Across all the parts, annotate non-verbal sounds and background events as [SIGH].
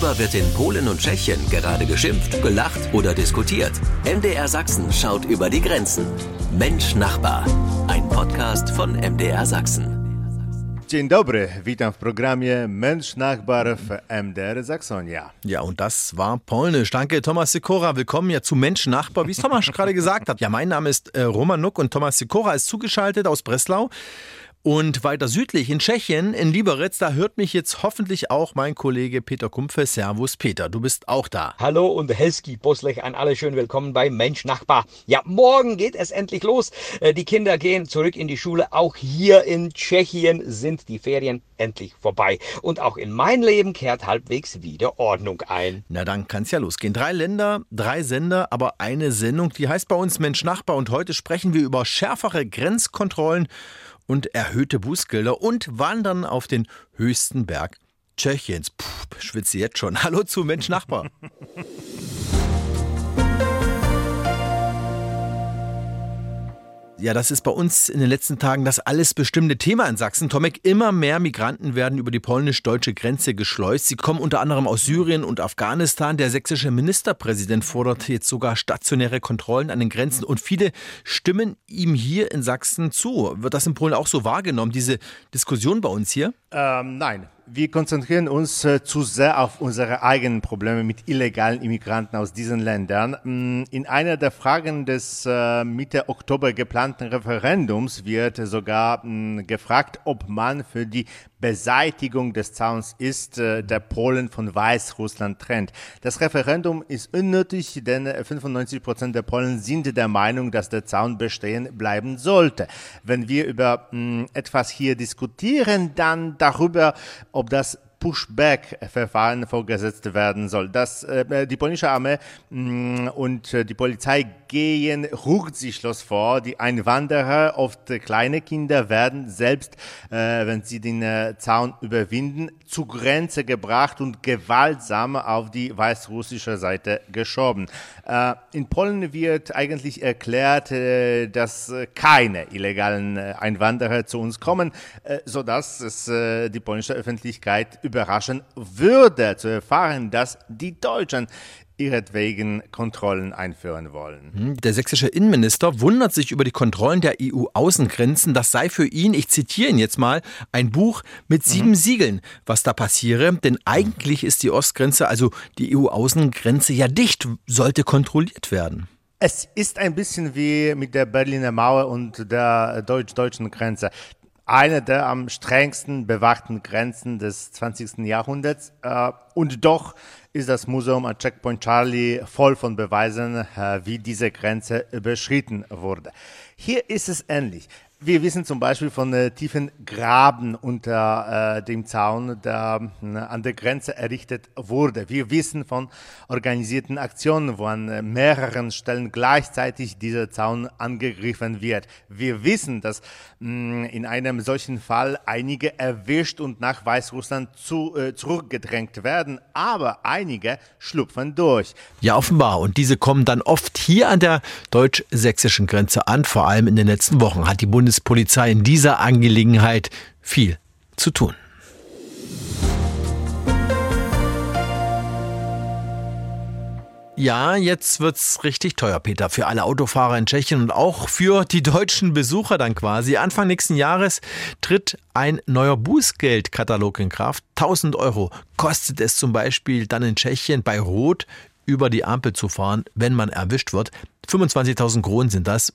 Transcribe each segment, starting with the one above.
Worüber wird in Polen und Tschechien gerade geschimpft, gelacht oder diskutiert? MDR Sachsen schaut über die Grenzen. Mensch Nachbar. Ein Podcast von MDR Sachsen. Dzień dobry, witam w programie Mensch Nachbar w MDR Saxonia. Ja, und das war Polnisch. Danke, Thomas Sikora. Willkommen ja zu Mensch Nachbar, wie es Thomas [LAUGHS] gerade gesagt hat. Ja, mein Name ist äh, Roman Nuck und Thomas Sikora ist zugeschaltet aus Breslau. Und weiter südlich in Tschechien, in Liberec, da hört mich jetzt hoffentlich auch mein Kollege Peter Kumpfe. Servus Peter, du bist auch da. Hallo und Helski Boslech an alle schön willkommen bei Mensch Nachbar. Ja, morgen geht es endlich los. Äh, die Kinder gehen zurück in die Schule. Auch hier in Tschechien sind die Ferien endlich vorbei. Und auch in mein Leben kehrt halbwegs wieder Ordnung ein. Na dann kann es ja losgehen. Drei Länder, drei Sender, aber eine Sendung, die heißt bei uns Mensch Nachbar. Und heute sprechen wir über schärfere Grenzkontrollen und erhöhte Bußgelder und wandern auf den höchsten Berg Tschechiens. Puh, schwitze jetzt schon. [LAUGHS] Hallo zu Mensch Nachbar. Ja, das ist bei uns in den letzten Tagen das alles bestimmte Thema in Sachsen. Tomek, immer mehr Migranten werden über die polnisch-deutsche Grenze geschleust. Sie kommen unter anderem aus Syrien und Afghanistan. Der sächsische Ministerpräsident fordert jetzt sogar stationäre Kontrollen an den Grenzen und viele stimmen ihm hier in Sachsen zu. Wird das in Polen auch so wahrgenommen, diese Diskussion bei uns hier? Ähm, nein, wir konzentrieren uns äh, zu sehr auf unsere eigenen Probleme mit illegalen Immigranten aus diesen Ländern. Mm, in einer der Fragen des äh, Mitte Oktober geplanten Referendums wird sogar mm, gefragt, ob man für die Beseitigung des Zauns ist, äh, der Polen von Weißrussland trennt. Das Referendum ist unnötig, denn 95 Prozent der Polen sind der Meinung, dass der Zaun bestehen bleiben sollte. Wenn wir über mh, mm, etwas hier diskutieren, dann darüber, ob das Pushback-Verfahren vorgesetzt werden soll. Das, äh, die polnische Armee mh, mm, und äh, die Polizei gehen rücksichtslos vor. Die Einwanderer, oft kleine Kinder, werden selbst, äh, wenn sie den äh, Zaun überwinden, zur Grenze gebracht und gewaltsam auf die weißrussische Seite geschoben. Äh, in Polen wird eigentlich erklärt, äh, dass keine illegalen äh, Einwanderer zu uns kommen, äh, sodass es äh, die polnische Öffentlichkeit überraschen würde, zu erfahren, dass die Deutschen ihretwegen Kontrollen einführen wollen. Hm, der sächsische Innenminister wundert sich über die Kontrollen der EU-Außengrenzen. Das sei für ihn, ich zitiere ihn jetzt mal, ein Buch mit sieben mhm. Siegeln, was da passiere. Denn eigentlich ist die Ostgrenze, also die EU-Außengrenze, ja dicht, sollte kontrolliert werden. Es ist ein bisschen wie mit der Berliner Mauer und der deutsch-deutschen Grenze eine der am strengsten bewachten Grenzen des 20. Jahrhunderts. Äh, und doch ist das Museum an Checkpoint Charlie voll von Beweisen, äh, wie diese Grenze überschritten wurde. Hier ist es ähnlich. Wir wissen zum Beispiel von äh, tiefen Graben unter äh, dem Zaun, der äh, an der Grenze errichtet wurde. Wir wissen von organisierten Aktionen, wo an äh, mehreren Stellen gleichzeitig dieser Zaun angegriffen wird. Wir wissen, dass mh, in einem solchen Fall einige erwischt und nach Weißrussland zu, äh, zurückgedrängt werden, aber einige schlupfen durch. Ja, offenbar. Und diese kommen dann oft hier an der deutsch-sächsischen Grenze an. Vor allem in den letzten Wochen hat die Bundes Bundespolizei in dieser Angelegenheit viel zu tun. Ja, jetzt wird's richtig teuer, Peter, für alle Autofahrer in Tschechien und auch für die deutschen Besucher dann quasi. Anfang nächsten Jahres tritt ein neuer Bußgeldkatalog in Kraft. 1000 Euro kostet es zum Beispiel dann in Tschechien bei Rot über die Ampel zu fahren, wenn man erwischt wird. 25.000 Kronen sind das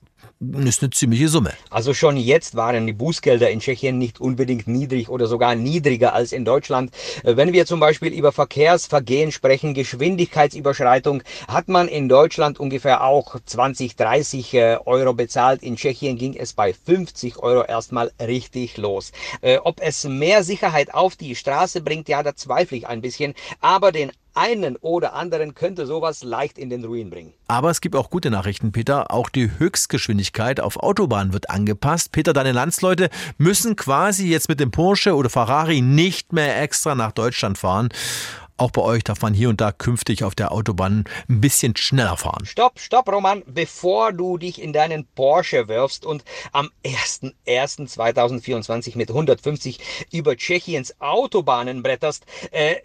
ist eine ziemliche Summe. Also schon jetzt waren die Bußgelder in Tschechien nicht unbedingt niedrig oder sogar niedriger als in Deutschland. Wenn wir zum Beispiel über Verkehrsvergehen sprechen, Geschwindigkeitsüberschreitung, hat man in Deutschland ungefähr auch 20, 30 äh, Euro bezahlt. In Tschechien ging es bei 50 Euro erstmal richtig los. Äh, ob es mehr Sicherheit auf die Straße bringt, ja, da zweifle ich ein bisschen. Aber den einen oder anderen könnte sowas leicht in den Ruin bringen. Aber es gibt auch gute Nachrichten, Peter. Auch die Höchstgeschwindigkeit auf Autobahnen wird angepasst. Peter, deine Landsleute müssen quasi jetzt mit dem Porsche oder Ferrari nicht mehr extra nach Deutschland fahren. Auch bei euch darf man hier und da künftig auf der Autobahn ein bisschen schneller fahren. Stopp, stopp, Roman, bevor du dich in deinen Porsche wirfst und am 01.01.2024 mit 150 über Tschechiens Autobahnen bretterst. Äh,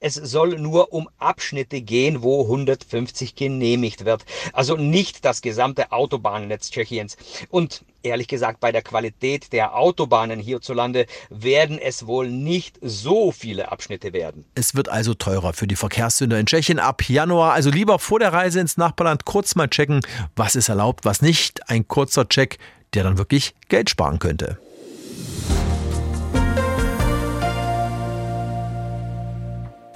es soll nur um Abschnitte gehen, wo 150 genehmigt wird. Also nicht das gesamte Autobahnnetz Tschechiens. Und ehrlich gesagt, bei der Qualität der Autobahnen hierzulande werden es wohl nicht so viele Abschnitte werden. Es wird also teurer für die Verkehrssünder in Tschechien ab Januar. Also lieber vor der Reise ins Nachbarland kurz mal checken, was ist erlaubt, was nicht. Ein kurzer Check, der dann wirklich Geld sparen könnte.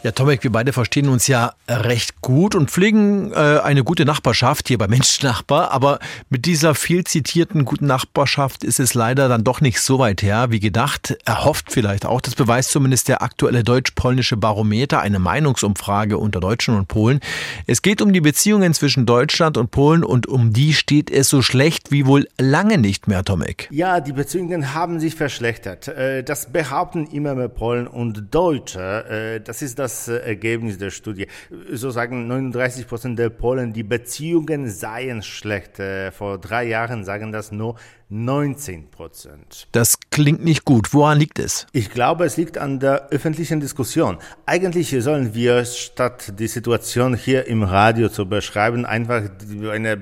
Ja, Tomek, wir beide verstehen uns ja recht gut und pflegen äh, eine gute Nachbarschaft hier bei [LAUGHS] Menschnachbar. Aber mit dieser viel zitierten guten Nachbarschaft ist es leider dann doch nicht so weit her wie gedacht. Erhofft vielleicht auch. Das beweist zumindest der aktuelle deutsch-polnische Barometer, eine Meinungsumfrage unter Deutschen und Polen. Es geht um die Beziehungen zwischen Deutschland und Polen und um die steht es so schlecht wie wohl lange nicht mehr, Tomek. Ja, die Beziehungen haben sich verschlechtert. Äh, das behaupten immer mehr Polen und Deutsche. Äh, das ist das das äh, Ergebnis der Studie. So sagen 39 Prozent der Polen, die Beziehungen seien schlecht. Äh, vor drei Jahren sagen das nur 19 Prozent. Das klingt nicht gut. Woran liegt es? Ich glaube, es liegt an der öffentlichen Diskussion. Eigentlich sollen wir, statt die Situation hier im Radio zu beschreiben, einfach eine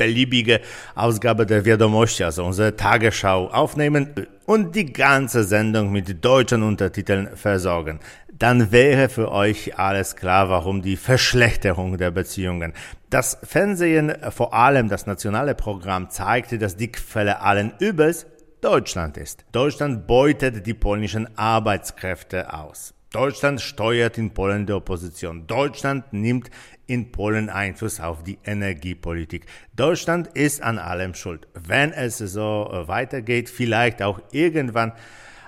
beliebige Ausgabe der Wiadomości, also unsere Tagesschau, aufnehmen und die ganze Sendung mit deutschen Untertiteln versorgen dann wäre für euch alles klar, warum die Verschlechterung der Beziehungen. Das Fernsehen, vor allem das nationale Programm, zeigte, dass die Quelle allen Übels Deutschland ist. Deutschland beutet die polnischen Arbeitskräfte aus. Deutschland steuert in Polen die Opposition. Deutschland nimmt in Polen Einfluss auf die Energiepolitik. Deutschland ist an allem schuld. Wenn es so weitergeht, vielleicht auch irgendwann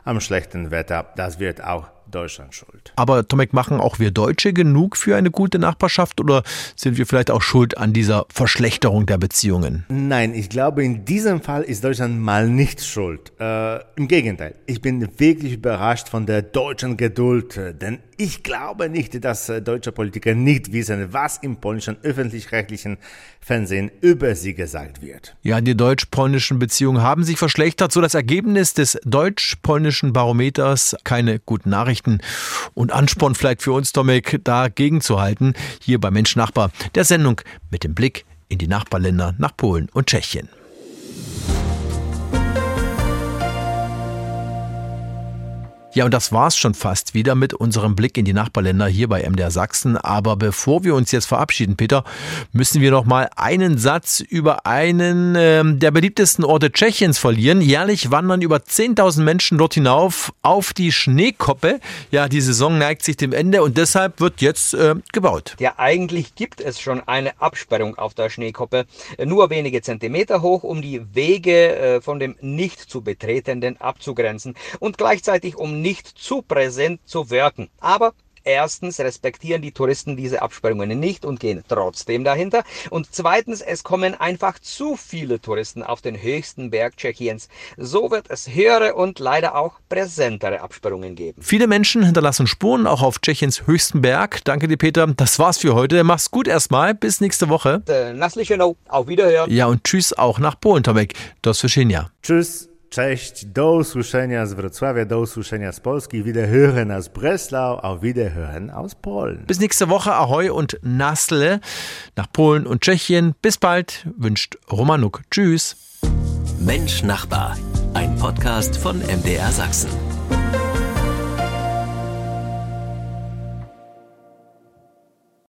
am schlechten Wetter, das wird auch Deutschland schuld. Aber Tomek, machen auch wir Deutsche genug für eine gute Nachbarschaft oder sind wir vielleicht auch schuld an dieser Verschlechterung der Beziehungen? Nein, ich glaube, in diesem Fall ist Deutschland mal nicht schuld. Äh, Im Gegenteil, ich bin wirklich überrascht von der deutschen Geduld, denn ich glaube nicht, dass äh, deutsche Politiker nicht wissen, was im polnischen öffentlich-rechtlichen Fernsehen über sie gesagt wird. Ja, die deutsch-polnischen Beziehungen haben sich verschlechtert, so das Ergebnis des deutsch-polnischen Barometers keine guten Nachrichten und Ansporn vielleicht für uns, Tomek, dagegen zu halten, hier bei Mensch Nachbar, der Sendung mit dem Blick in die Nachbarländer nach Polen und Tschechien. Ja, und das war's schon fast wieder mit unserem Blick in die Nachbarländer hier bei MDR Sachsen. Aber bevor wir uns jetzt verabschieden, Peter, müssen wir noch mal einen Satz über einen äh, der beliebtesten Orte Tschechiens verlieren. Jährlich wandern über 10.000 Menschen dort hinauf auf die Schneekoppe. Ja, die Saison neigt sich dem Ende und deshalb wird jetzt äh, gebaut. Ja, eigentlich gibt es schon eine Absperrung auf der Schneekoppe, nur wenige Zentimeter hoch, um die Wege äh, von dem nicht zu betretenden abzugrenzen und gleichzeitig um nicht zu präsent zu wirken. Aber Erstens respektieren die Touristen diese Absperrungen nicht und gehen trotzdem dahinter. Und zweitens, es kommen einfach zu viele Touristen auf den höchsten Berg Tschechiens. So wird es höhere und leider auch präsentere Absperrungen geben. Viele Menschen hinterlassen Spuren auch auf Tschechiens höchsten Berg. Danke dir, Peter. Das war's für heute. Mach's gut erstmal. Bis nächste Woche. Äh, auf Wiederhören. Ja, und tschüss auch nach Polen, Tomek. Do słyszenia. Tschüss. Cześć, do usłyszenia z Wrocławia, do usłyszenia z Polski, Wiederhören aus Breslau, auf Wiederhören aus Polen. Bis nächste Woche, Ahoi und Nasle nach Polen und Tschechien. Bis bald, wünscht Romanuk. Tschüss. Mensch Nachbar, ein Podcast von MDR Sachsen.